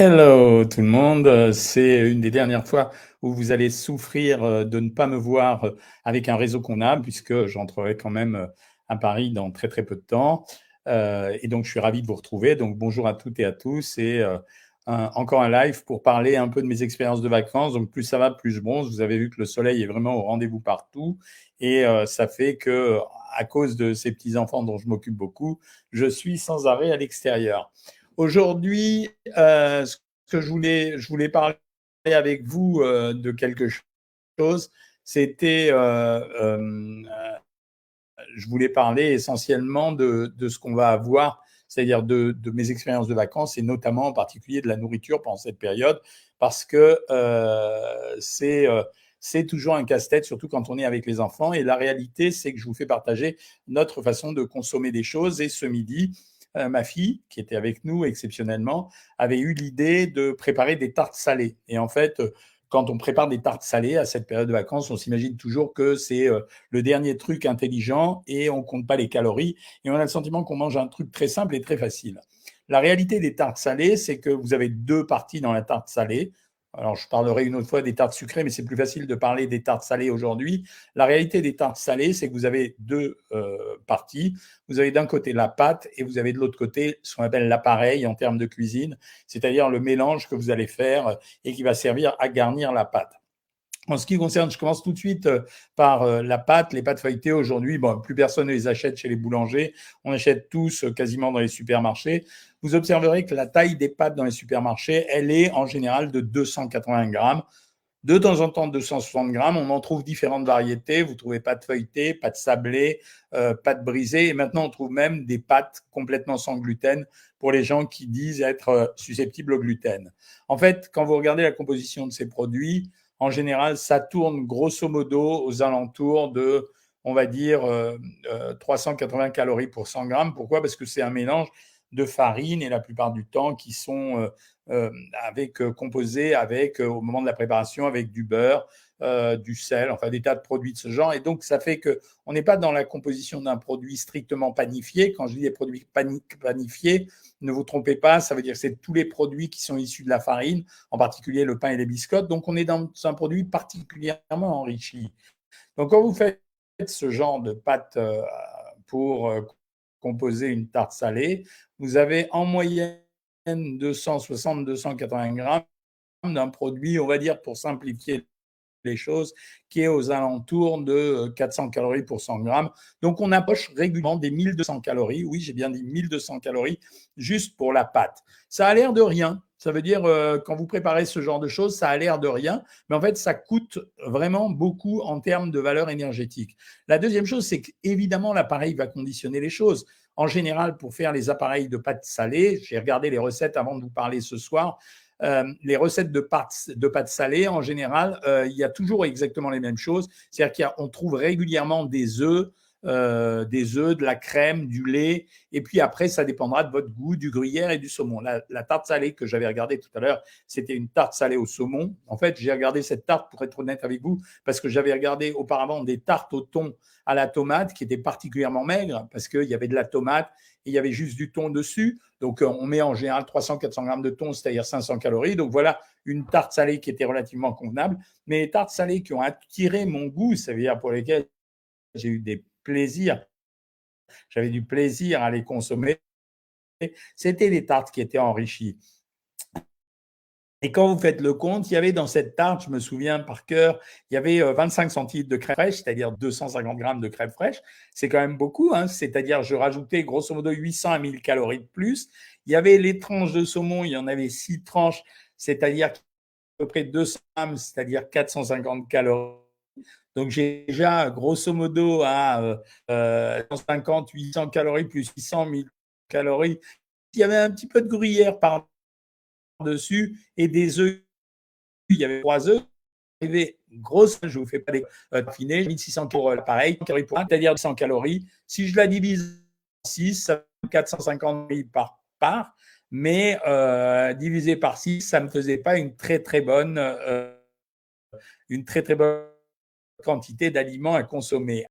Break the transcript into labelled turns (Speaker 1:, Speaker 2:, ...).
Speaker 1: Hello tout le monde, c'est une des dernières fois où vous allez souffrir euh, de ne pas me voir euh, avec un réseau qu'on a, puisque j'entrerai quand même euh, à Paris dans très très peu de temps. et donc je suis ravi de vous retrouver. Donc bonjour à toutes et à tous et encore un live pour parler un peu de mes expériences de vacances. Donc plus ça va, plus je bronze. Vous avez vu que le soleil est vraiment au rendez-vous partout et ça fait que à cause de ces petits enfants dont je m'occupe beaucoup, je suis sans arrêt à l'extérieur. Aujourd'hui, euh, ce que je voulais, parler avec vous euh, de quelque chose, c'était, euh, je voulais parler essentiellement de, ce qu'on va avoir, c'est-à-dire de, mes expériences de vacances et notamment en particulier de la nourriture pendant cette période, parce que c'est toujours un casse-tête, surtout quand on est avec les enfants. Et la réalité, c'est que je vous fais partager notre façon de consommer des choses. Et ce midi, euh, ma fille, qui était avec nous exceptionnellement, avait eu l'idée de préparer des tartes salées. Et en fait, euh, quand on prépare des tartes salées à cette période de vacances, on s'imagine toujours que c'est euh, le dernier truc intelligent et on compte pas les calories et on a le sentiment qu'on mange un truc très simple et très facile. La réalité des tartes salées, c'est que vous avez deux parties dans la tarte salée. Alors, je parlerai une autre fois des tartes sucrées, mais c'est plus facile de parler des tartes salées aujourd'hui. La réalité des tartes salées, c'est que vous avez deux euh, parties. Vous avez d'un côté la pâte et vous avez de l'autre côté ce qu'on appelle l'appareil en termes de cuisine, c'est-à-dire le mélange que vous allez faire et qui va servir à garnir la pâte. En ce qui concerne, je commence tout de suite euh, par euh, la pâte. Les pâtes feuilletées aujourd'hui, bon, plus personne ne les achète chez les boulangers. On achète tous euh, quasiment dans les supermarchés. Vous observerez que la taille des pâtes dans les supermarchés, elle est en général de 280 grammes. De temps en temps, 260 grammes. On en trouve différentes variétés. Vous trouvez pâtes feuilletées, pâtes sablées, pâtes brisées. Et maintenant, on trouve même des pâtes complètement sans gluten pour les gens qui disent être susceptibles au gluten. En fait, quand vous regardez la composition de ces produits, en général, ça tourne grosso modo aux alentours de, on va dire, 380 euh, euh, calories pour 100 grammes. Pourquoi? Parce que c'est un mélange de farine et la plupart du temps qui sont euh, avec, composés avec, au moment de la préparation, avec du beurre, du sel, enfin des tas de produits de ce genre. Et donc, ça fait qu'on n'est pas dans la composition d'un produit strictement panifié. Quand je dis des produits panifiés, ne vous trompez pas, ça veut dire que c'est tous les produits qui sont issus de la farine, en particulier le pain et les biscottes. Donc, on est dans un produit particulièrement enrichi. Donc, quand vous faites ce genre de pâte euh, pour euh, composer une tarte salée, vous avez en moyenne 260-280 grammes d'un produit, on va dire pour simplifier les choses, qui est aux alentours de 400 euh, calories pour 100 grammes. Donc, on approche régulièrement des 1200 calories. Oui, j'ai bien dit 1200 calories juste pour la pâte. Ça a l'air de rien. Ça veut dire, euh, quand vous préparez ce genre de choses, ça a l'air de rien, mais en fait, ça coûte vraiment beaucoup en termes de valeur énergétique. La deuxième chose, c'est qu'évidemment, l'appareil va conditionner les choses. En général, pour faire les appareils de pâte salée, j'ai regardé les recettes avant de vous parler ce soir, euh, les recettes de pâtes, de pâtes salées, en général, euh, il y a toujours exactement les mêmes choses. C'est-à-dire qu'on trouve régulièrement des œufs, euh, des œufs, de la crème, du lait, et puis après, ça dépendra de votre goût, du gruyère et du saumon. La, tarte salée que j'avais regardée tout à l'heure, c'était une tarte salée au saumon. En fait, j'ai regardé cette tarte, pour être honnête avec vous, parce que j'avais regardé auparavant des tartes au thon à la tomate qui étaient particulièrement maigres, parce qu'il y avait de la tomate et il y avait juste du thon dessus. Donc, on met en général 300-400 grammes de thon, c'est-à-dire 500 calories. Donc, voilà une tarte salée qui était relativement convenable. Mais les tartes salées qui ont attiré mon goût, ça veut dire pour lesquelles j'ai eu des plaisir. J'avais du plaisir à les consommer. C'était des tartes qui étaient enrichies. Et quand vous faites le compte, il y avait dans cette tarte, je me souviens par cœur, il y avait 25 euh, centilitres de crème fraîche, c'est-à-dire 250 grammes de crème fraîche. C'est quand même beaucoup, hein. c'est-à-dire je rajoutais grosso modo 800 à 1000 calories de plus. Il y avait les tranches de saumon, il y en avait 6 tranches, c'est-à-dire à peu près 200 grammes, c'est-à-dire 450 calories donc j'ai déjà grosso modo à 150, euh, 800 calories plus 800 000 calories. Il y avait un petit peu de gruyère par-dessus et des œufs. Il y avait trois œufs. Grosse, je ne vous fais pas des euh, 1600 pour l'appareil, c'est-à-dire 100 calories. Si je la divise en 6, ça fait 450 calories par part, mais euh, divisé par 6, ça ne me faisait pas une très très bonne, euh, une très très bonne quantité d'aliments à consommer.